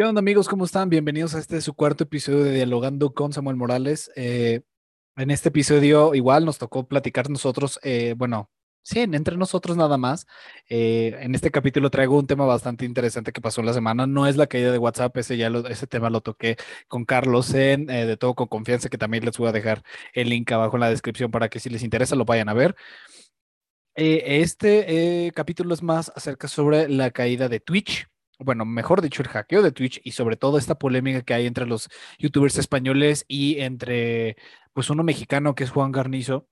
¿Qué onda amigos? ¿Cómo están? Bienvenidos a este su cuarto episodio de Dialogando con Samuel Morales. Eh, en este episodio igual nos tocó platicar nosotros, eh, bueno, sí, entre nosotros nada más. Eh, en este capítulo traigo un tema bastante interesante que pasó en la semana. No es la caída de WhatsApp, ese, ya ese tema lo toqué con Carlos en De Todo con Confianza, que también les voy a dejar el link abajo en la descripción para que si les interesa lo vayan a ver. este capítulo es más acerca sobre la caída de Twitch bueno, mejor dicho, el hackeo de Twitch y sobre todo esta polémica que hay entre los youtubers españoles y entre, pues, uno mexicano que es Juan Garnizo.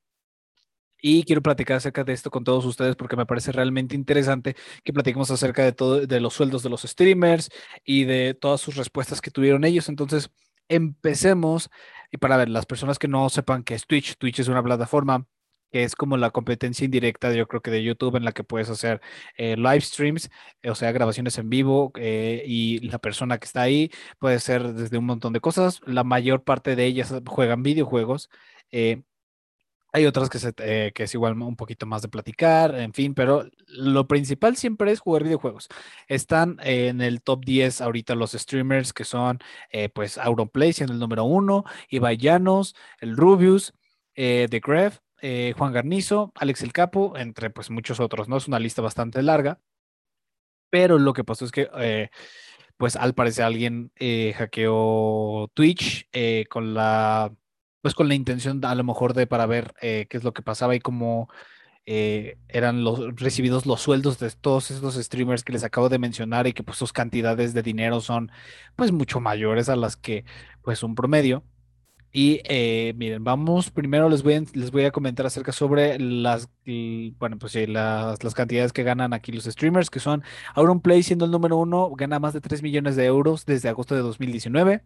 Y quiero platicar acerca de esto con todos ustedes porque me parece realmente interesante que platiquemos acerca de todo, de los sueldos de los streamers y de todas sus respuestas que tuvieron ellos. Entonces, empecemos. Y para ver, las personas que no sepan qué es Twitch, Twitch es una plataforma que es como la competencia indirecta, yo creo que de YouTube, en la que puedes hacer eh, live streams, o sea, grabaciones en vivo, eh, y la persona que está ahí puede ser desde un montón de cosas. La mayor parte de ellas juegan videojuegos. Eh, hay otras que, se, que es igual un poquito más de platicar, en fin, pero lo principal siempre es jugar videojuegos. Están en el top 10 ahorita los streamers que son, pues, Auronplay siendo el número uno, Ibai Llanos, el Rubius, The Gref, eh, Juan Garnizo, Alex El Capo, entre pues muchos otros, ¿no? Es una lista bastante larga, pero lo que pasó es que, eh, pues al parecer alguien eh, hackeó Twitch con la, pues con la intención a lo mejor de para ver qué es lo que pasaba y cómo eran los recibidos los sueldos de todos estos streamers que les acabo de mencionar y que pues sus cantidades de dinero son pues mucho mayores a las que pues un promedio. Y eh, miren, vamos, primero les voy, a, les voy a comentar acerca sobre las, bueno, pues las, las, cantidades que ganan aquí los streamers, que son Auronplay siendo el número uno, gana más de 3 millones de euros desde agosto de 2019.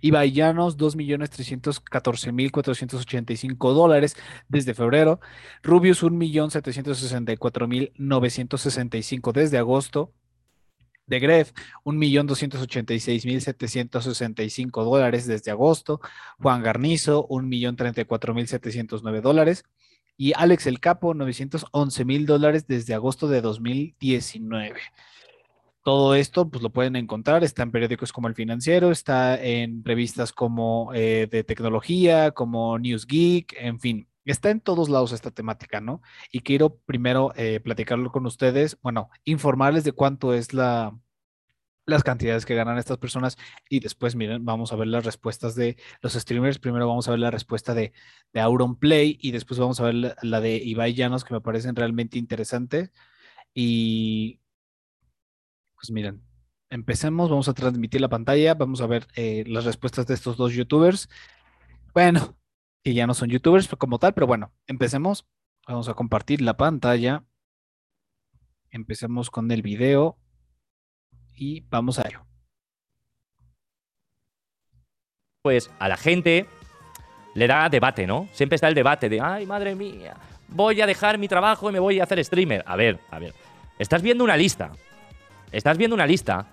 Ibai Llanos, 2.314.485 dólares desde febrero. Rubius, 1.764.965 desde agosto de Gref, 1.286.765 dólares desde agosto. Juan Garnizo, 1.034.709 dólares. Y Alex El Capo, 911.000 dólares desde agosto de 2019. Todo esto pues lo pueden encontrar, está en periódicos como El Financiero, está en revistas como eh, de tecnología, como News Geek, en fin, está en todos lados esta temática, ¿no? Y quiero primero eh, platicarlo con ustedes, bueno, informarles de cuánto es la, las cantidades que ganan estas personas y después, miren, vamos a ver las respuestas de los streamers. Primero vamos a ver la respuesta de, de Auron Play y después vamos a ver la, de Ibai Llanos, que me parecen realmente interesantes. Y pues miren, empecemos, vamos a transmitir la pantalla, vamos a ver eh, las respuestas de estos dos youtubers. Bueno, que ya no son youtubers como tal, pero bueno, empecemos. Vamos a compartir la pantalla. Empecemos con el video y vamos a ello. Pues a la gente le da debate, ¿no? Siempre está el debate de, ay, madre mía, voy a dejar mi trabajo y me voy a hacer streamer. A ver, a ver, estás viendo una lista. Estás viendo una lista,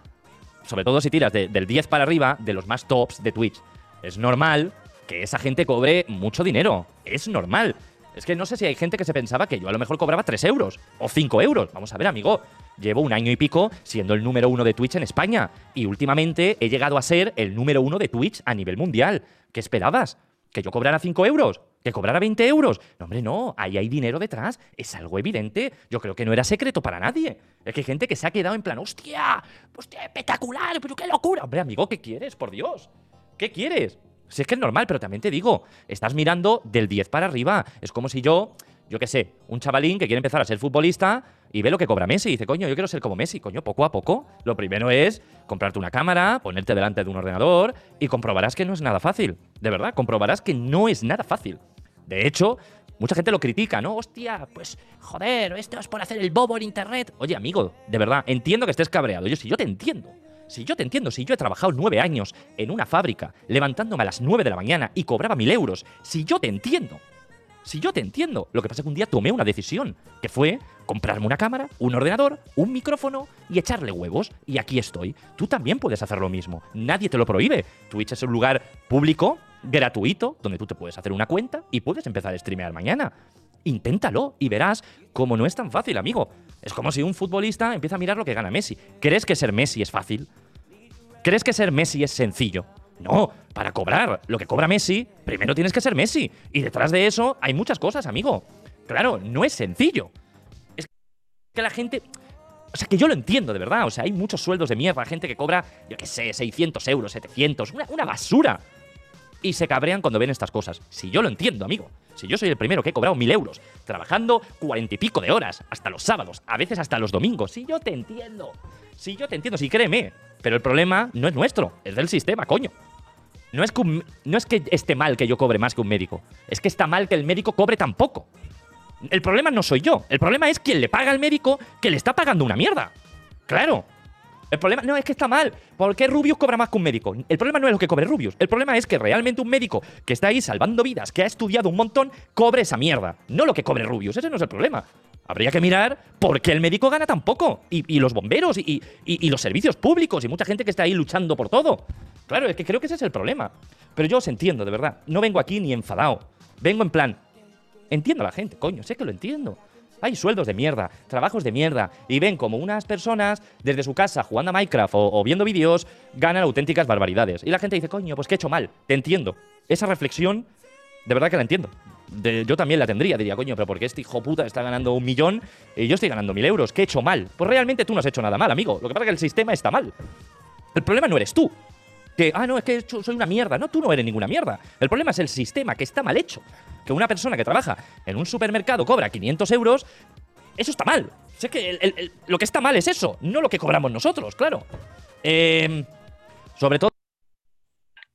sobre todo si tiras del 10 para arriba, de los más tops de Twitch. Es normal que esa gente cobre mucho dinero. Es normal. Es que no sé si hay gente que se pensaba que yo a lo mejor cobraba 3 euros o 5 euros. Vamos a ver, amigo. Llevo un año y pico siendo el número uno de Twitch en España. Y últimamente he llegado a ser el número uno de Twitch a nivel mundial. ¿Qué esperabas? ¿Que yo cobrara 5 euros? ¿Que cobrara 20 euros? No, hombre, no. Ahí hay dinero detrás. Es algo evidente. Yo creo que no era secreto para nadie. Es que hay gente que se ha quedado en plan, hostia, hostia, espectacular, pero qué locura. Hombre, amigo, ¿qué quieres? Por Dios. ¿Qué quieres? Si es que es normal, pero también te digo, estás mirando del 10 para arriba. Es como si yo, yo qué sé, un chavalín que quiere empezar a ser futbolista y ve lo que cobra Messi y dice, coño, yo quiero ser como Messi. Coño, poco a poco. Lo primero es comprarte una cámara, ponerte delante de un ordenador y comprobarás que no es nada fácil. De verdad, comprobarás que no es nada fácil. De hecho, mucha gente lo critica, ¿no? Hostia, pues joder, esto es por hacer el bobo en internet. Oye, amigo, de verdad, entiendo que estés cabreado. Yo sí, yo te entiendo. Si yo te entiendo, si yo he trabajado nueve años en una fábrica, levantándome a las nueve de la mañana y cobraba mil euros, si yo te entiendo, si yo te entiendo, lo que pasa es que un día tomé una decisión, que fue comprarme una cámara, un ordenador, un micrófono y echarle huevos. Y aquí estoy. Tú también puedes hacer lo mismo. Nadie te lo prohíbe. Twitch es un lugar público, gratuito, donde tú te puedes hacer una cuenta y puedes empezar a streamear mañana. Inténtalo y verás cómo no es tan fácil, amigo. Es como si un futbolista empieza a mirar lo que gana Messi. ¿Crees que ser Messi es fácil? ¿Crees que ser Messi es sencillo? No, para cobrar lo que cobra Messi, primero tienes que ser Messi. Y detrás de eso hay muchas cosas, amigo. Claro, no es sencillo. Es que la gente... O sea, que yo lo entiendo, de verdad. O sea, hay muchos sueldos de mierda, gente que cobra, yo qué sé, 600 euros, 700, una, una basura. Y se cabrean cuando ven estas cosas. Si yo lo entiendo, amigo. Si yo soy el primero que he cobrado mil euros, trabajando cuarenta y pico de horas, hasta los sábados, a veces hasta los domingos. Si yo te entiendo. Si yo te entiendo, si créeme. Pero el problema no es nuestro, es del sistema, coño. No es, que no es que esté mal que yo cobre más que un médico. Es que está mal que el médico cobre tan poco. El problema no soy yo. El problema es quien le paga al médico que le está pagando una mierda. Claro. El problema no es que está mal. ¿Por qué Rubius cobra más que un médico? El problema no es lo que cobre Rubius. El problema es que realmente un médico que está ahí salvando vidas, que ha estudiado un montón, cobre esa mierda. No lo que cobre Rubius. Ese no es el problema. Habría que mirar por qué el médico gana tan poco. Y, los bomberos y, y- y los servicios públicos y mucha gente que está ahí luchando por todo. Claro, es que creo que ese es el problema. Pero yo os entiendo, de verdad. No vengo aquí ni enfadado. Vengo en plan, Entiendo a la gente, coño, sé que lo entiendo. Hay sueldos de mierda, trabajos de mierda, y ven como unas personas desde su casa jugando a Minecraft o, viendo vídeos ganan auténticas barbaridades. Y la gente dice, coño, pues que he hecho mal. Te entiendo. Esa reflexión, de verdad que la entiendo. De- yo también la tendría, diría, coño, pero ¿por qué este hijo puta está ganando un millón y yo estoy ganando mil euros? ¿Qué he hecho mal? Pues realmente tú no has hecho nada mal, amigo. Lo que pasa es que el sistema está mal. El problema no eres tú. Que, ah, no, es que soy una mierda. No, tú no eres ninguna mierda. El problema es el sistema, que está mal hecho. Que una persona que trabaja en un supermercado cobra 500 euros, eso está mal. Sé que lo que está mal es eso, no lo que cobramos nosotros, claro. Em, sobre todo.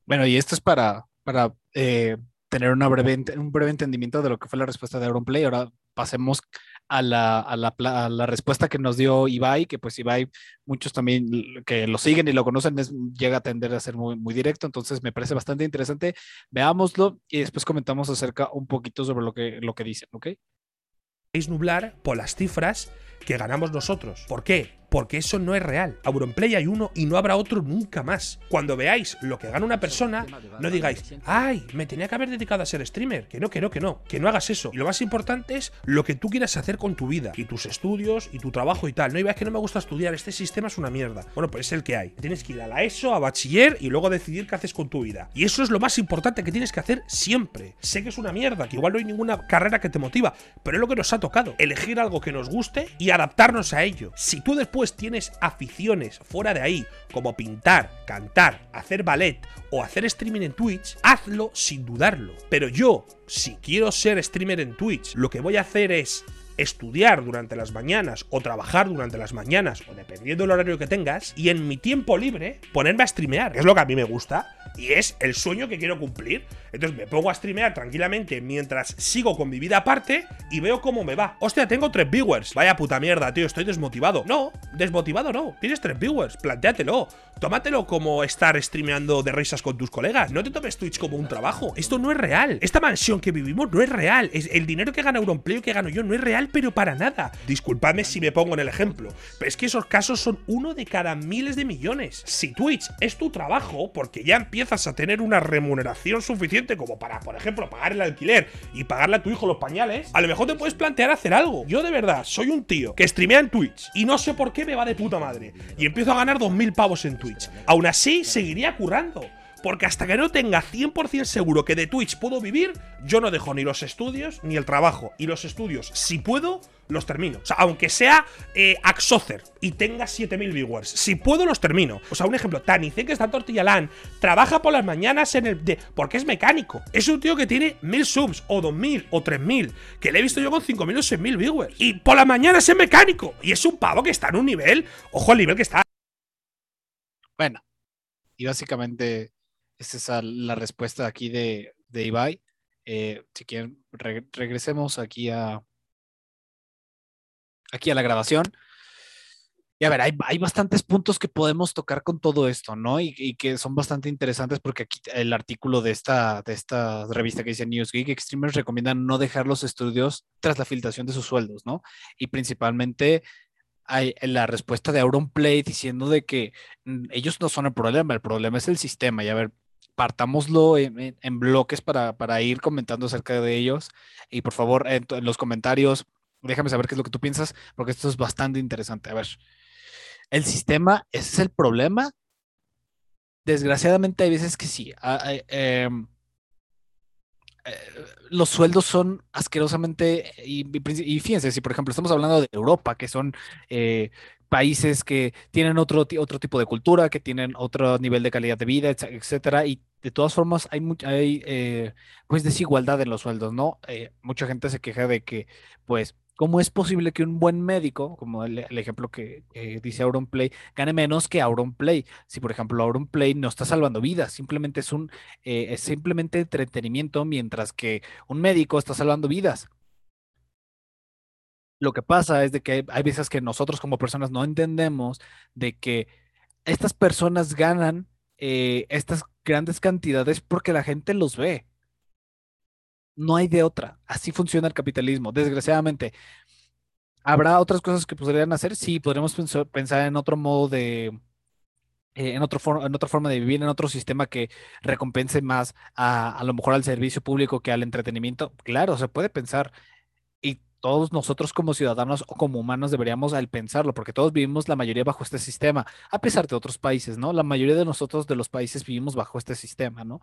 Bueno, y esto es para, para eh, tener breve, un breve entendimiento de lo que fue la respuesta de Auronplay. Ahora pasemos a la, a la, a la respuesta que nos dio Ibai, que pues Ibai, muchos también que lo siguen y lo conocen, es- llega a tender a ser muy, muy directo, entonces me parece bastante interesante. Veámoslo y después comentamos acerca un poquito sobre lo que, lo que dicen, ¿ok? podéis nublar por las cifras que ganamos nosotros. ¿Por qué? Porque eso no es real. Auronplay hay uno y no habrá otro nunca más. Cuando veáis lo que gana una persona, no digáis, ay, me tenía que haber dedicado a ser streamer. Que no, que no, que no. Que no hagas eso. Y lo más importante es lo que tú quieras hacer con tu vida. Y tus estudios y tu trabajo y tal. No y que no me gusta estudiar. Este sistema es una mierda. Bueno, pues es el que hay. Tienes que ir a ESO, a bachiller y luego decidir qué haces con tu vida. Y eso es lo más importante que tienes que hacer siempre. Sé que es una mierda, que igual no hay ninguna carrera que te motiva, pero es lo que nos ha tocado. Elegir algo que nos guste y adaptarnos a ello. Si tú después tienes aficiones fuera de ahí, como pintar, cantar, hacer ballet o hacer streaming en Twitch, hazlo sin dudarlo. Pero yo, si quiero ser streamer en Twitch, lo que voy a hacer es estudiar durante las mañanas o trabajar durante las mañanas o dependiendo del horario que tengas y en mi tiempo libre ponerme a streamear, que es lo que a mí me gusta y es el sueño que quiero cumplir. Entonces me pongo a streamear tranquilamente mientras sigo con mi vida aparte y veo cómo me va. Hostia, tengo tres viewers. Vaya puta mierda, tío, estoy desmotivado. No, desmotivado no. Tienes tres viewers, plantéatelo. Tómatelo como estar streameando de risas con tus colegas. No te tomes Twitch como un trabajo. Esto no es real. Esta mansión que vivimos no es real. El dinero que gana Auronplay o que gano yo no es real, pero para nada. Disculpadme si me pongo en el ejemplo, pero es que esos casos son uno de cada miles de millones. Si Twitch es tu trabajo, porque ya empiezas a tener una remuneración suficiente como para, por ejemplo, pagar el alquiler y pagarle a tu hijo los pañales, a lo mejor te puedes plantear hacer algo. Yo de verdad soy un tío que streamea en Twitch y no sé por qué me va de puta madre y empiezo a ganar 2.000 pavos en Twitch. Aún así, seguiría currando. Porque hasta que no tenga 100% seguro que de Twitch puedo vivir, yo no dejo ni los estudios ni el trabajo. Y los estudios, si puedo, los termino. O sea, aunque sea eh, y tenga 7000 viewers, si puedo, los termino. O sea, un ejemplo, Tanice, que está en Tortillalán, trabaja por las mañanas en el. Porque es mecánico. Es un tío que tiene 1000 subs, o 2000, o 3000, que le he visto yo con 5000 o 6000 viewers. Y por las mañanas es mecánico. Y es un pavo que está en un nivel. Ojo al nivel que está. Bueno, y básicamente esa es la respuesta aquí de, de Ibai. Eh, si quieren, re- regresemos aquí a, aquí a la grabación. Y a ver, hay, hay bastantes puntos que podemos tocar con todo esto, ¿no? Y, y que son bastante interesantes porque aquí el artículo de esta, de esta revista que dice Newsgeek, Streamers recomiendan no dejar los estudios tras la filtración de sus sueldos, ¿no? Y principalmente hay la respuesta de Auronplay diciendo de que mm, ellos no son el problema, el problema es el sistema. Y a ver, partámoslo en, bloques para, para ir comentando acerca de ellos. Y por favor, en, los comentarios, déjame saber qué es lo que tú piensas, porque esto es bastante interesante. A ver, ¿el sistema ese es el problema? desgraciadamente hay veces que sí. Ah, em, eh, los sueldos son asquerosamente, y, y- y fíjense, si por ejemplo estamos hablando de Europa, que son eh, países que tienen otro, otro tipo de cultura, que tienen otro nivel de calidad de vida, etc- etcétera, y de todas formas hay, much- hay eh, pues desigualdad en los sueldos, ¿no? Eh, mucha gente se queja de que, pues, ¿cómo es posible que un buen médico, como el, ejemplo que, que dice Auronplay, gane menos que Auronplay? Si por ejemplo Auronplay no está salvando vidas, simplemente es un eh, es simplemente entretenimiento, mientras que un médico está salvando vidas. Lo que pasa es de que hay, veces que nosotros como personas no entendemos de que estas personas ganan eh, estas grandes cantidades porque la gente los ve. No hay de otra. Así funciona el capitalismo. Desgraciadamente, ¿habrá otras cosas que podrían hacer? Sí, podríamos pensar, en otro modo de, eh, en otro for- en otra forma de vivir, en otro sistema que recompense más a, a lo mejor al servicio público que al entretenimiento. Claro, se puede pensar todos nosotros como ciudadanos o como humanos deberíamos al pensarlo, porque todos vivimos la mayoría bajo este sistema, a pesar de otros países, ¿no? La mayoría de nosotros de los países vivimos bajo este sistema, ¿no?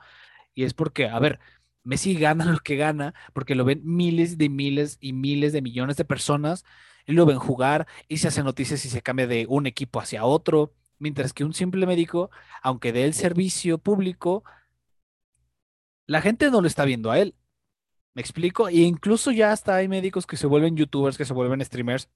Y es porque, a ver, Messi gana lo que gana porque lo ven miles de miles y miles de millones de personas y lo ven jugar y se hace noticias y se cambia de un equipo hacia otro, mientras que un simple médico, aunque dé el servicio público, la gente no lo está viendo a él. ¿Me explico? E incluso ya hasta hay médicos que se vuelven youtubers, que se vuelven streamers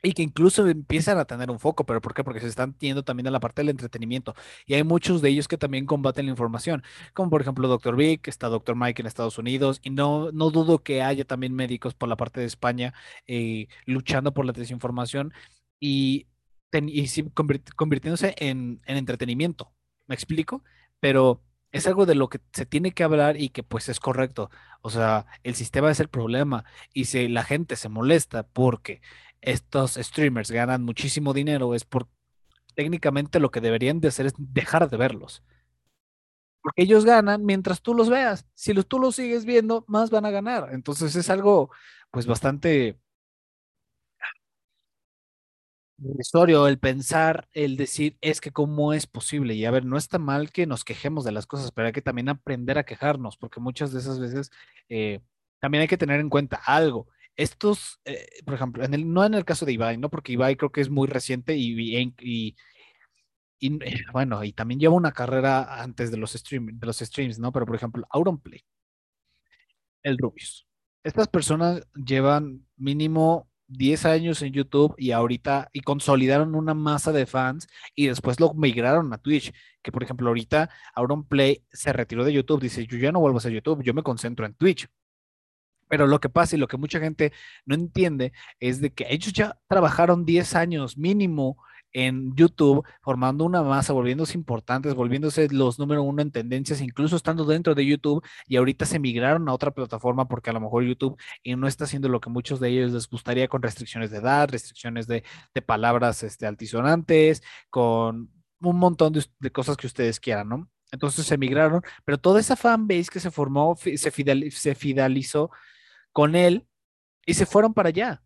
y que incluso empiezan a tener un foco, pero ¿por qué? Porque se están yendo también a la parte del entretenimiento. Y hay muchos de ellos que también combaten la información, como por ejemplo Doctor Vic, está Doctor Mike en Estados Unidos, y no, no dudo que haya también médicos por la parte de España eh, luchando por la desinformación y, y sí, convirt- convirtiéndose en, en entretenimiento. ¿Me explico? Pero es algo de lo que se tiene que hablar y que pues es correcto. O sea, el sistema es el problema y si la gente se molesta porque estos streamers ganan muchísimo dinero, es por técnicamente lo que deberían de hacer es dejar de verlos. Porque ellos ganan mientras tú los veas. Si los, tú los sigues viendo, más van a ganar. Entonces es algo, pues, bastante el pensar, el decir, es que cómo es posible. Y a ver, no está mal que nos quejemos de las cosas, pero hay que también aprender a quejarnos, porque muchas de esas veces eh, también hay que tener en cuenta algo. Estos, eh, por ejemplo, en el, no en el caso de Ibai, ¿no? Porque Ibai creo que es muy reciente y, bueno, y también lleva una carrera antes de los stream, de los streams, ¿no? Pero por ejemplo, Auronplay, el Rubius. Estas personas llevan mínimo 10 años en YouTube y ahorita y consolidaron una masa de fans y después lo migraron a Twitch, que por ejemplo ahorita Auronplay se retiró de YouTube, dice, yo ya no vuelvo a hacer YouTube, yo me concentro en Twitch. Pero lo que pasa y lo que mucha gente no entiende es de que ellos ya trabajaron 10 años mínimo en YouTube, formando una masa, volviéndose importantes, volviéndose los número uno en tendencias, incluso estando dentro de YouTube y ahorita se migraron a otra plataforma porque a lo mejor YouTube y no está haciendo lo que muchos de ellos les gustaría con restricciones de edad, restricciones de, de palabras este, altisonantes, con un montón de, cosas que ustedes quieran, ¿no? Entonces se migraron, pero toda esa fanbase que se formó se, fidel- se fidelizó con él y se fueron para allá.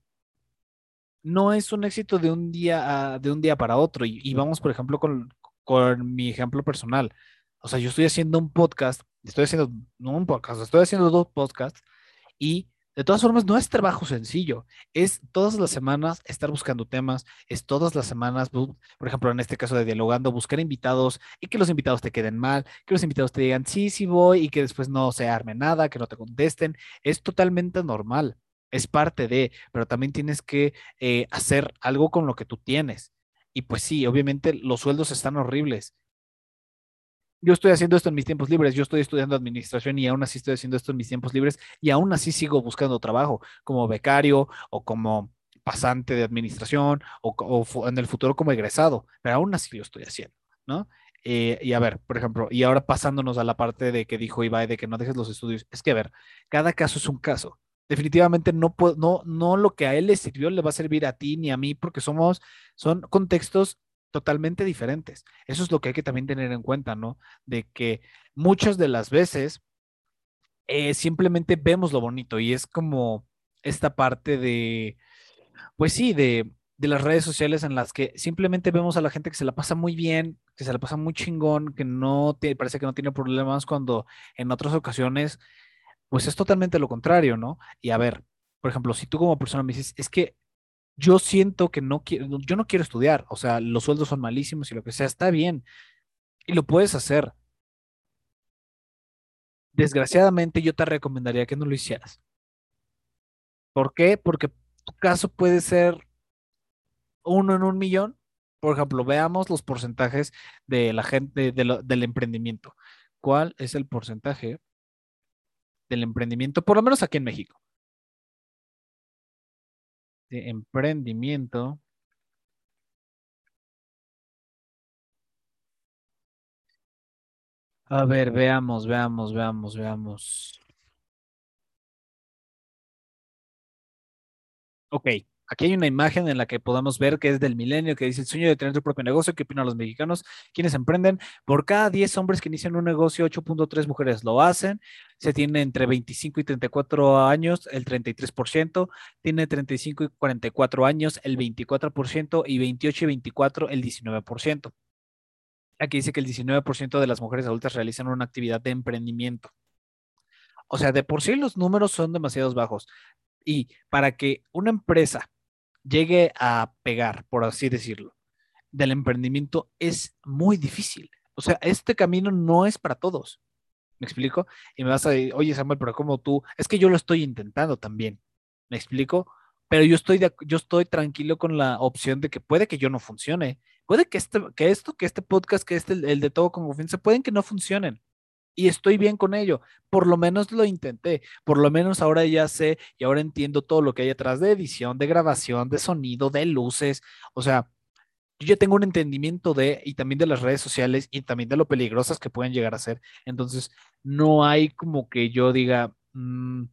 No es un éxito de un día a- de un día para otro. Y, y vamos, por ejemplo, con, con mi ejemplo personal. O sea, yo estoy haciendo un podcast, estoy haciendo, no un podcast, estoy haciendo dos podcasts y de todas formas no es trabajo sencillo. Es todas las semanas estar buscando temas, es todas las semanas, por ejemplo, en este caso de dialogando, buscar invitados y que los invitados te queden mal, que los invitados te digan sí, sí voy y que después no se arme nada, que no te contesten. Es totalmente normal, es parte de, pero también tienes que eh, hacer algo con lo que tú tienes. Y pues sí, obviamente los sueldos están horribles. Yo estoy haciendo esto en mis tiempos libres, yo estoy estudiando administración y aún así estoy haciendo esto en mis tiempos libres y aún así sigo buscando trabajo como becario o como pasante de administración o, en el futuro como egresado, pero aún así lo estoy haciendo, ¿no? Eh, y a ver, por ejemplo, y ahora pasándonos a la parte de que dijo Ibai de que no dejes los estudios, es que a ver, cada caso es un caso. Definitivamente no, no, no lo que a él le sirvió le va a servir a ti ni a mí porque somos, son contextos totalmente diferentes. Eso es lo que hay que también tener en cuenta, ¿no? De que muchas de las veces eh, simplemente vemos lo bonito y es como esta parte de, pues sí, de, de las redes sociales en las que simplemente vemos a la gente que se la pasa muy bien, que se la pasa muy chingón, que no tiene, parece que no tiene problemas cuando en otras ocasiones, pues es totalmente lo contrario, ¿no? Y a ver, por ejemplo, si tú como persona me dices, es que yo siento que no quiero, yo no quiero estudiar, o sea, los sueldos son malísimos y lo que sea, está bien, y lo puedes hacer. Desgraciadamente, yo te recomendaría que no lo hicieras. ¿Por qué? Porque tu caso puede ser uno en un millón. Por ejemplo, veamos los porcentajes de la gente del emprendimiento. ¿Cuál es el porcentaje del emprendimiento? Por lo menos aquí en México. De emprendimiento. A ver, veamos, veamos, veamos, veamos. Ok, aquí hay una imagen en la que podemos ver que es del milenio, que dice el sueño de tener tu propio negocio, ¿qué opinan los mexicanos? Quienes emprenden? Por cada 10 hombres que inician un negocio, 8.3 mujeres lo hacen. Se tiene entre 25 y 34 años el 33%, tiene 35 y 44 años el 24% y 28 y 24 el 19%. Aquí dice que el 19% de las mujeres adultas realizan una actividad de emprendimiento. O sea, de por sí los números son demasiados bajos. Y para que una empresa llegue a pegar, por así decirlo, del emprendimiento es muy difícil. O sea, este camino no es para todos. ¿Me explico? Y me vas a decir, oye Samuel, pero como tú, es que yo lo estoy intentando también. ¿Me explico? Pero yo estoy, yo estoy tranquilo con la opción de que puede que yo no funcione, Puede que, este, que esto, que este podcast, que este, el de todo con confianza, pueden que no funcionen. Y estoy bien con ello. Por lo menos lo intenté. Por lo menos ahora ya sé y ahora entiendo todo lo que hay detrás de edición, de grabación, de sonido, de luces. O sea, yo ya tengo un entendimiento de, y también de las redes sociales y también de lo peligrosas que pueden llegar a ser. Entonces, no hay como que yo diga, mm,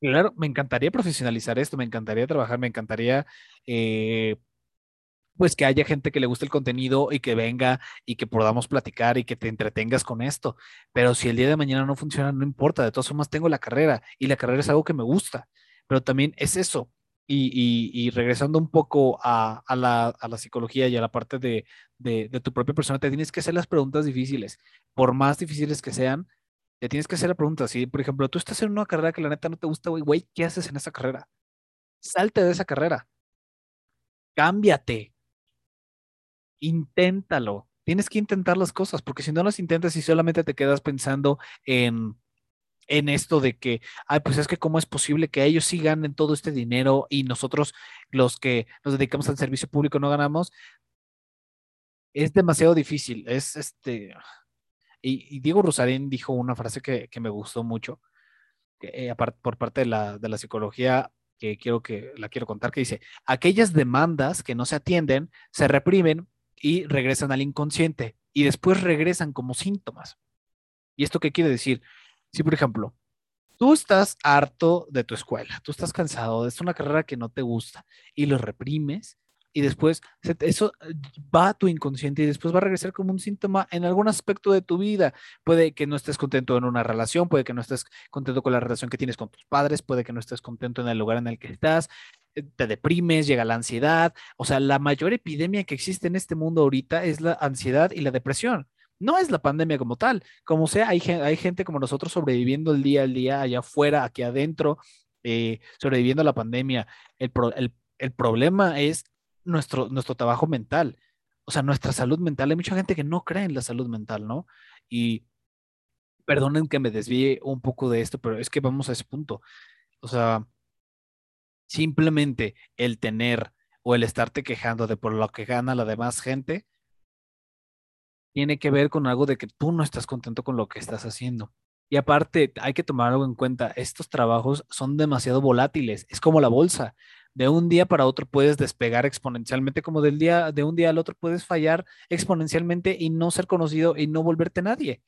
claro, me encantaría profesionalizar esto, me encantaría trabajar, me encantaría eh, pues que haya gente que le guste el contenido y que venga y que podamos platicar y que te entretengas con esto. Pero si el día de mañana no funciona, no importa. De todas formas, tengo la carrera y la carrera es algo que me gusta. Pero también es eso. Y, regresando un poco a, la, psicología y a la parte de, tu propia persona, te tienes que hacer las preguntas difíciles. Por más difíciles que sean, te tienes que hacer la pregunta. Si, por ejemplo, tú estás en una carrera que la neta no te gusta, güey, güey, ¿qué haces en esa carrera? Salte de esa carrera. Cámbiate inténtalo. Tienes que intentar las cosas, porque si no las intentas y solamente te quedas pensando en, en esto de que, ay, pues es que cómo es posible que ellos sí ganen todo este dinero y nosotros, los que nos dedicamos al servicio público, no ganamos, es demasiado difícil. Es este. Y, Diego Rosarín dijo una frase que, me gustó mucho, que, eh, por parte de la, de la psicología, que quiero que la quiero contar, que dice: aquellas demandas que no se atienden se reprimen y regresan al inconsciente y después regresan como síntomas. ¿Y esto qué quiere decir? Si, por ejemplo, tú estás harto de tu escuela, tú estás cansado, es una carrera que no te gusta y lo reprimes y después eso eh, va a tu inconsciente y después va a regresar como un síntoma en algún aspecto de tu vida. Puede que no estés contento en una relación, puede que no estés contento con la relación que tienes con tus padres, puede que no estés contento en el lugar en el que estás, eh, te deprimes, llega la ansiedad. O sea, la mayor epidemia que existe en este mundo ahorita es la ansiedad y la depresión. No es la pandemia como tal. Como sea, hay, hay gente como nosotros sobreviviendo el día al día, allá afuera, aquí adentro, eh, sobreviviendo a la pandemia. El, el, el problema es nuestro, nuestro trabajo mental, o sea, nuestra salud mental. Hay mucha gente que no cree en la salud mental, ¿no? Y perdonen que me desvíe un poco de esto, pero es que vamos a ese punto. O sea, simplemente el tener o el estarte quejando de por lo que gana la demás gente, tiene que ver con algo de que tú no estás contento con lo que estás haciendo. Y aparte, hay que tomar algo en cuenta, estos trabajos son demasiado volátiles, es como la bolsa de un día para otro puedes despegar exponencialmente, como del día de un día al otro puedes fallar exponencialmente y no ser conocido y no volverte nadie.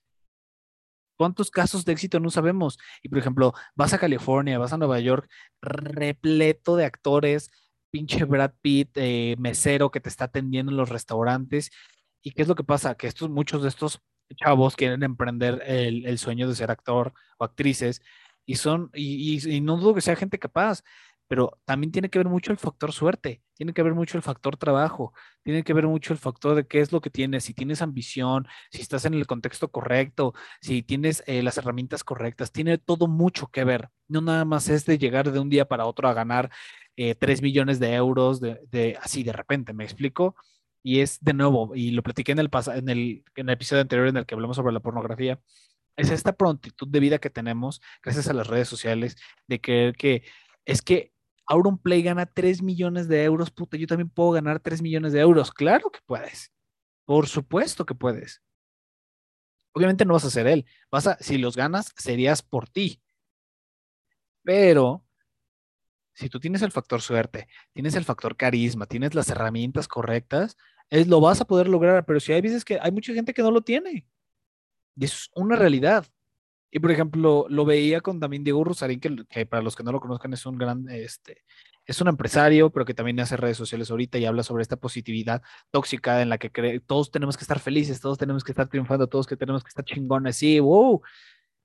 ¿Cuántos casos de éxito no sabemos? Y por ejemplo, vas a California, vas a Nueva York, repleto de actores, pinche Brad Pitt, eh, mesero que te está atendiendo en los restaurantes. ¿Y qué es lo que pasa? Que estos, muchos de estos chavos quieren emprender el, sueño de ser actor o actrices y son, y no dudo que sea gente capaz, pero también tiene que ver mucho el factor suerte, tiene que ver mucho el factor trabajo, tiene que ver mucho el factor de qué es lo que tienes, si tienes ambición, si estás en el contexto correcto, si tienes eh, las herramientas correctas, tiene todo mucho que ver. No nada más es de llegar de un día para otro a ganar eh, 3 millones de euros de, así de repente, ¿me explico? Y es de nuevo, y lo platiqué en el, en, el, en el episodio anterior en el que hablamos sobre la pornografía, es esta prontitud de vida que tenemos gracias a las redes sociales, de creer que es que Play gana 3 millones de euros, puta, yo también puedo ganar 3 millones de euros. Claro que puedes. Por supuesto que puedes. Obviamente no vas a ser él. Vas a, si los ganas, serías por ti. Pero si tú tienes el factor suerte, tienes el factor carisma, tienes las herramientas correctas, es, lo vas a poder lograr. Pero si hay veces que hay mucha gente que no lo tiene. Y eso es una realidad. Y por ejemplo, lo veía con también Diego Rosarín, que, para los que no lo conozcan es un gran, este, es un empresario, pero que también hace redes sociales ahorita y habla sobre esta positividad tóxica en la que todos tenemos que estar felices, todos tenemos que estar triunfando, todos que tenemos que estar chingones, sí, wow.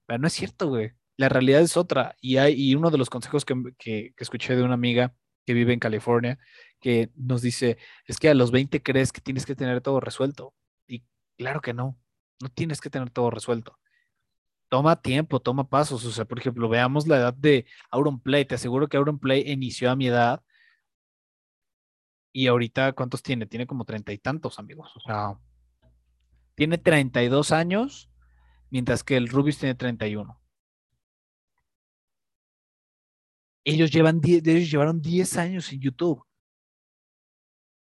Pero no es cierto, güey. La realidad es otra. Y, hay, y uno de los consejos que, que, que escuché de una amiga que vive en California, que nos dice, es que a los 20 crees que tienes que tener todo resuelto. Y claro que no, no tienes que tener todo resuelto toma tiempo, toma pasos. O sea, por ejemplo, veamos la edad de Play. Te aseguro que Play inició a mi edad. Y ahorita, ¿cuántos tiene? Tiene como treinta y tantos, amigos. O sea, tiene 32 años, mientras que el Rubius tiene 31. Ellos, llevan ellos llevaron 10 años en YouTube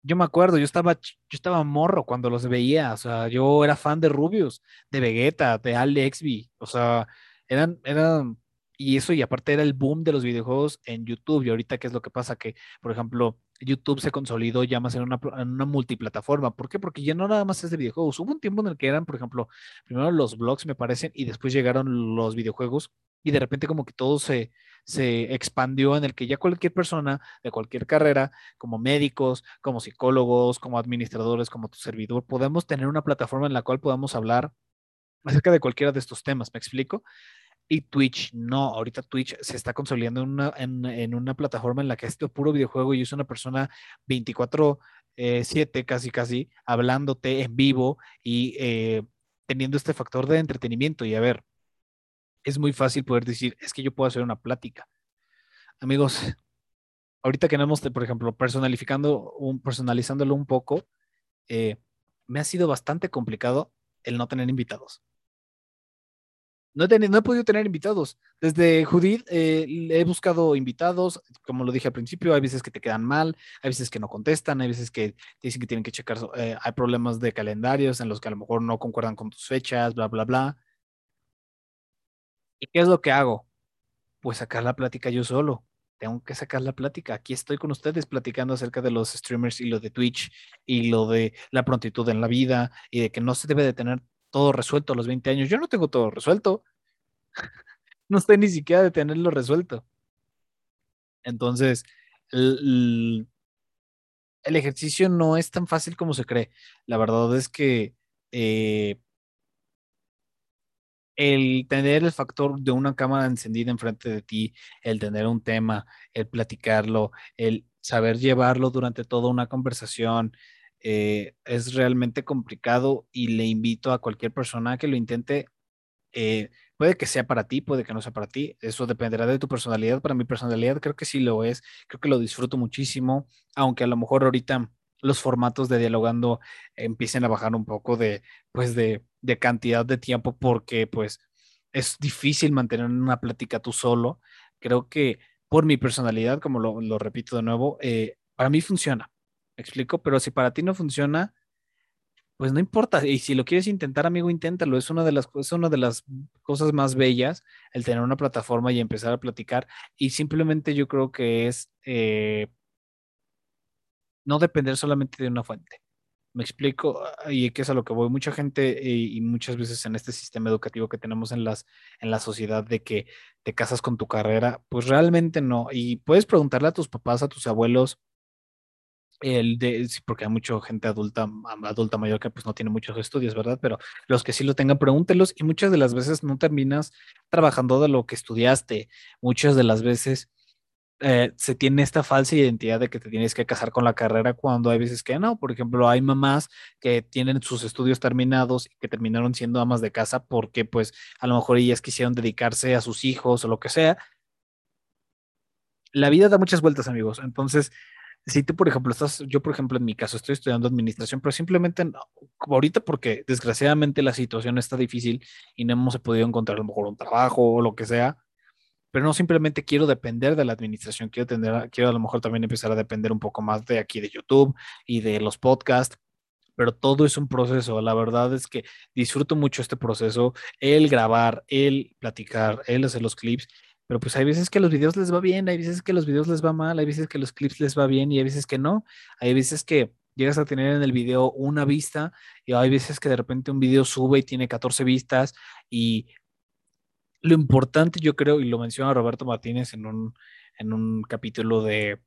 yo me acuerdo, yo estaba, yo estaba morro cuando los veía, o sea, yo era fan de Rubius, de Vegeta, de Alexby, o sea, eran, eran, y eso, y aparte era el boom de los videojuegos en YouTube, y ahorita, ¿qué es lo que pasa? Que, por ejemplo, YouTube se consolidó ya más en una, multiplataforma, ¿por qué? Porque ya no nada más es de videojuegos, hubo un tiempo en el que eran, por ejemplo, primero los blogs, me parecen, y después llegaron los videojuegos, y de repente como que todo se, se expandió en el que ya cualquier persona de cualquier carrera, como médicos, como psicólogos, como administradores, como tu servidor, podemos tener una plataforma en la cual podamos hablar acerca de cualquiera de estos temas, ¿me explico? Y Twitch, no, ahorita Twitch se está consolidando en una, plataforma en la que es puro videojuego y es una persona 24, 7 casi casi, hablándote en vivo y eh, teniendo este factor de entretenimiento. Y a ver, es muy fácil poder decir, es que yo puedo hacer una plática. Amigos, ahorita que no hemos, por ejemplo, personalificando, un, personalizándolo un poco, eh, me ha sido bastante complicado el no tener invitados. No he, podido tener invitados. Desde Judith eh, he buscado invitados, como lo dije al principio, hay veces que te quedan mal, hay veces que no contestan, hay veces que dicen que tienen que checar, eh, hay problemas de calendarios en los que a lo mejor no concuerdan con tus fechas, bla, bla, bla. ¿Y qué es lo que hago? Pues sacar la plática yo solo. Tengo que sacar la plática. Aquí estoy con ustedes platicando acerca de los streamers y lo de Twitch y lo de la prontitud en la vida y de que no se debe de tener todo resuelto a los 20 años. Yo no tengo todo resuelto. no estoy ni siquiera de tenerlo resuelto. Entonces, el, el, ejercicio no es tan fácil como se cree. La verdad es que eh, el tener el factor de una cámara encendida enfrente de ti, el tener un tema, el platicarlo, el saber llevarlo durante toda una conversación, eh, es realmente complicado y le invito a cualquier persona que lo intente. Eh, puede que sea para ti, puede que no sea para ti, eso dependerá de tu personalidad. Para mi personalidad creo que sí lo es, creo que lo disfruto muchísimo, aunque a lo mejor ahorita los formatos de dialogando empiecen a bajar un poco de, pues de, de cantidad de tiempo porque pues es difícil mantener una plática tú solo. Creo que por mi personalidad, como lo, repito de nuevo, eh, para mí funciona. ¿Me explico? Pero si para ti no funciona, pues no importa. Y si lo quieres intentar, amigo, inténtalo. Es una de las, es una de las cosas más bellas el tener una plataforma y empezar a platicar. Y simplemente yo creo que es eh, no depender solamente de una fuente. Me explico, y que es a lo que voy. Mucha gente eh, y, muchas veces en este sistema educativo que tenemos en, las, en la sociedad de que te casas con tu carrera, pues realmente no. Y puedes preguntarle a tus papás, a tus abuelos, el de, porque hay mucha gente adulta, adulta mayor que pues no tiene muchos estudios, ¿verdad? Pero los que sí lo tengan, pregúntelos y muchas de las veces no terminas trabajando de lo que estudiaste. Muchas de las veces eh, se tiene esta falsa identidad de que te tienes que casar con la carrera cuando hay veces que no. Por ejemplo, hay mamás que tienen sus estudios terminados y que terminaron siendo amas de casa porque pues a lo mejor ellas quisieron dedicarse a sus hijos o lo que sea. La vida da muchas vueltas, amigos. Entonces, si tú, por ejemplo, estás, yo, por ejemplo, en mi caso, estoy estudiando administración, pero simplemente no, ahorita porque desgraciadamente la situación está difícil y no hemos podido encontrar a lo mejor un trabajo o lo que sea pero no simplemente quiero depender de la administración, quiero, tener, quiero a lo mejor también empezar a depender un poco más de aquí de YouTube y de los podcasts, pero todo es un proceso. La verdad es que disfruto mucho este proceso, el grabar, el platicar, el hacer los clips, pero pues hay veces que los videos les va bien, hay veces que los videos les va mal, hay veces que los clips les va bien y hay veces que no, hay veces que llegas a tener en el video una vista y hay veces que de repente un video sube y tiene 14 vistas y lo importante, yo creo, y lo menciona Roberto Martínez en un, en un capítulo de,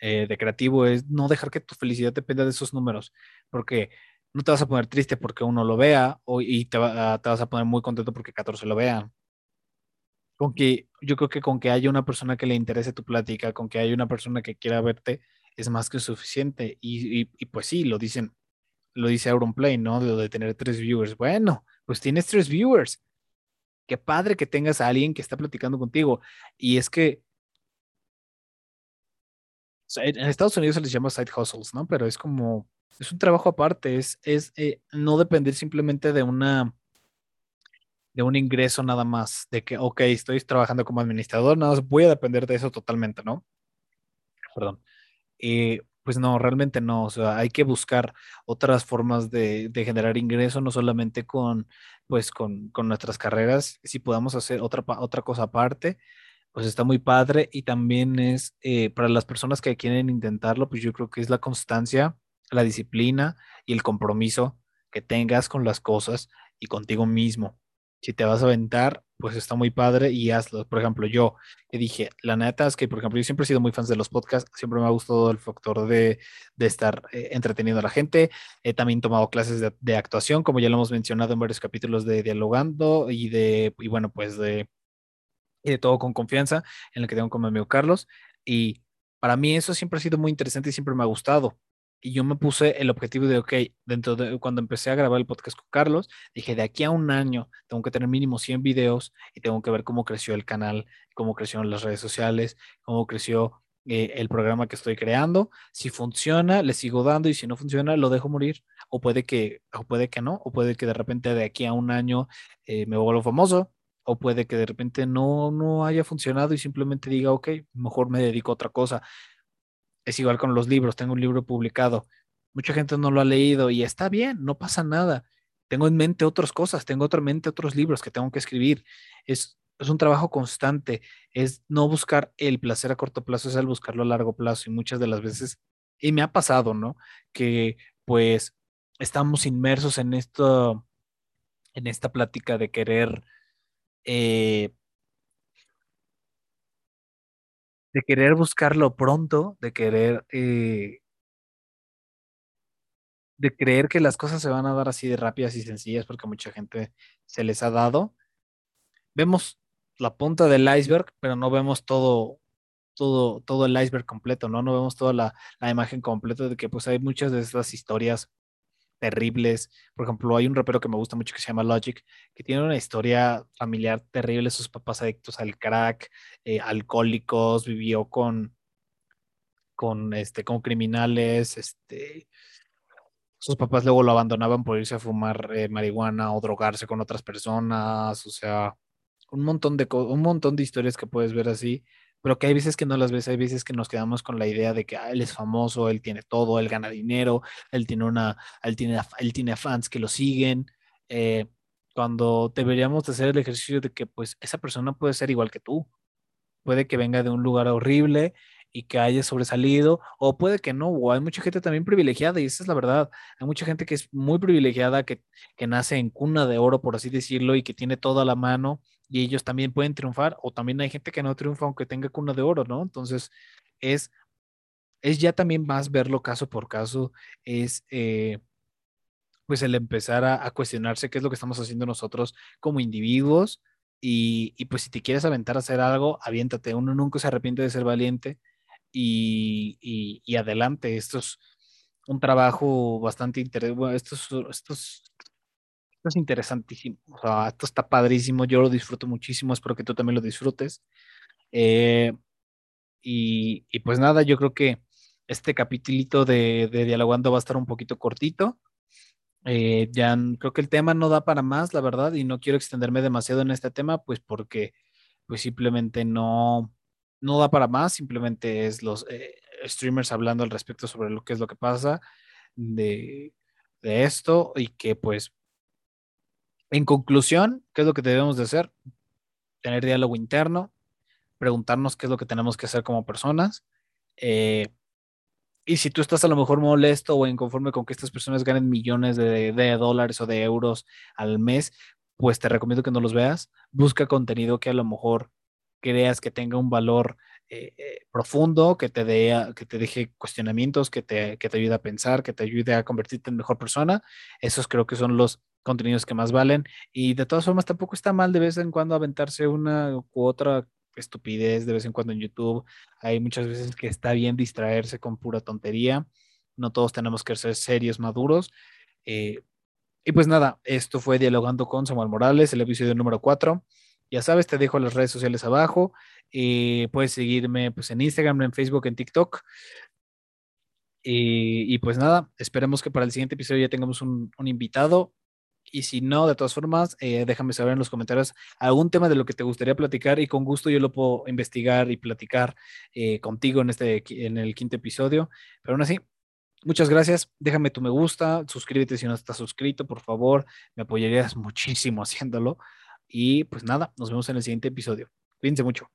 eh, de creativo, es no dejar que tu felicidad dependa de esos números, porque no te vas a poner triste porque uno lo vea o, y te, ah, te vas a poner muy contento porque 14 lo vean. Con que, yo creo que con que haya una persona que le interese tu plática, con que haya una persona que quiera verte, es más que suficiente. Y, pues sí, lo dicen, lo dice Auronplay, ¿no? De, de tener tres viewers. Bueno, pues tienes tres viewers qué padre que tengas a alguien que está platicando contigo. Y es que en Estados Unidos se les llama side hustles, ¿no? Pero es como, es un trabajo aparte, es, es eh, no depender simplemente de una, de un ingreso nada más, de que, ok, estoy trabajando como administrador, nada más voy a depender de eso totalmente, ¿no? Perdón. Eh, pues no, realmente no. O sea, hay que buscar otras formas de, generar ingreso, no solamente con, pues, con, nuestras carreras. Si podamos hacer otra, otra cosa aparte, pues está muy padre. Y también es, eh, para las personas que quieren intentarlo, pues yo creo que es la constancia, la disciplina y el compromiso que tengas con las cosas y contigo mismo. Si te vas a aventar, pues está muy padre y hazlo. Por ejemplo, yo dije, la neta es que, por ejemplo, yo siempre he sido muy fan de los podcasts, siempre me ha gustado el factor de, estar eh, entreteniendo a la gente. He también tomado clases de, actuación, como ya lo hemos mencionado en varios capítulos de Dialogando y de, y bueno, pues de, de todo con confianza, en el que tengo con mi amigo Carlos. Y para mí eso siempre ha sido muy interesante y siempre me ha gustado y yo me puse el objetivo de, ok, dentro de cuando empecé a grabar el podcast con Carlos, dije, de aquí a un año tengo que tener mínimo 100 videos y tengo que ver cómo creció el canal, cómo crecieron las redes sociales, cómo creció eh, el programa que estoy creando. Si funciona, le sigo dando y si no funciona, lo dejo morir. O puede que, o puede que no, o puede que de repente de aquí a un año eh, me vuelva famoso, o puede que de repente no, no haya funcionado y simplemente diga, ok, mejor me dedico a otra cosa. Es igual con los libros, tengo un libro publicado, mucha gente no lo ha leído y está bien, no pasa nada. Tengo en mente otras cosas, tengo otra mente otros libros que tengo que escribir. Es, es un trabajo constante, es no buscar el placer a corto plazo, es el buscarlo a largo plazo y muchas de las veces, y me ha pasado, ¿no? Que pues estamos inmersos en esto, en esta plática de querer eh, de querer buscarlo pronto, de querer, eh, de creer que las cosas se van a dar así de rápidas y sencillas porque mucha gente se les ha dado. Vemos la punta del iceberg, pero no vemos todo, todo, todo el iceberg completo, ¿no? No vemos toda la, la imagen completa de que pues hay muchas de estas historias terribles. Por ejemplo, hay un rapero que me gusta mucho que se llama Logic, que tiene una historia familiar terrible, sus papás adictos al crack, eh, alcohólicos, vivió con, con, este, con criminales, este, sus papás luego lo abandonaban por irse a fumar eh, marihuana o drogarse con otras personas, o sea, un montón de un montón de historias que puedes ver así pero que hay veces que no las ves, hay veces que nos quedamos con la idea de que ah, él es famoso, él tiene todo, él gana dinero, él tiene una, él tiene, él tiene fans que lo siguen, eh, cuando deberíamos hacer el ejercicio de que pues esa persona puede ser igual que tú, puede que venga de un lugar horrible y que haya sobresalido, o puede que no, o hay mucha gente también privilegiada, y esa es la verdad, hay mucha gente que es muy privilegiada, que, que nace en cuna de oro, por así decirlo, y que tiene todo a la mano, y ellos también pueden triunfar, o también hay gente que no triunfa aunque tenga cuna de oro, ¿no? Entonces, es, es ya también más verlo caso por caso, es... Eh, pues el empezar a, a, cuestionarse qué es lo que estamos haciendo nosotros como individuos, Y, y, pues si te quieres aventar a hacer algo, aviéntate. Uno nunca se arrepiente de ser valiente y, y, y adelante. Esto es un trabajo bastante interesante. esto, es, esto, es, esto es interesantísimo. O sea, esto está padrísimo. Yo lo disfruto muchísimo. Espero que tú también lo disfrutes. Eh, y, y, pues nada, yo creo que este capítulo de, de Dialogando va a estar un poquito cortito. Eh, ya creo que el tema no da para más, la verdad, y no quiero extenderme demasiado en este tema, pues porque pues simplemente no, no da para más, simplemente es los eh, streamers hablando al respecto sobre lo que es lo que pasa de, de esto y que pues en conclusión, ¿qué es lo que debemos de hacer? Tener diálogo interno, preguntarnos qué es lo que tenemos que hacer como personas. Eh, y si tú estás a lo mejor molesto o inconforme con que estas personas ganen millones de, de, dólares o de euros al mes, pues te recomiendo que no los veas. Busca contenido que a lo mejor creas que tenga un valor eh, eh, profundo, que te, dé, que te deje cuestionamientos, que te, que te ayude a pensar, que te ayude a convertirte en mejor persona. Esos creo que son los contenidos que más valen. Y de todas formas, tampoco está mal de vez en cuando aventarse una u otra estupidez de vez en cuando en YouTube. Hay muchas veces que está bien distraerse con pura tontería. No todos tenemos que ser serios, maduros. Eh, y pues nada, esto fue Dialogando con Samuel Morales, el episodio número 4. Ya sabes, te dejo las redes sociales abajo. Puedes seguirme pues, en Instagram, en Facebook, en TikTok. Y, pues nada, esperemos que para el siguiente episodio ya tengamos un, un invitado. Y si no, de todas formas, eh, déjame saber en los comentarios algún tema de lo que te gustaría platicar y con gusto yo lo puedo investigar y platicar eh, contigo en, este, en el quinto episodio. Pero aún así, muchas gracias. Déjame tu me gusta, suscríbete si no estás suscrito, por favor. Me apoyarías muchísimo haciéndolo. Y pues nada, nos vemos en el siguiente episodio. Cuídense mucho.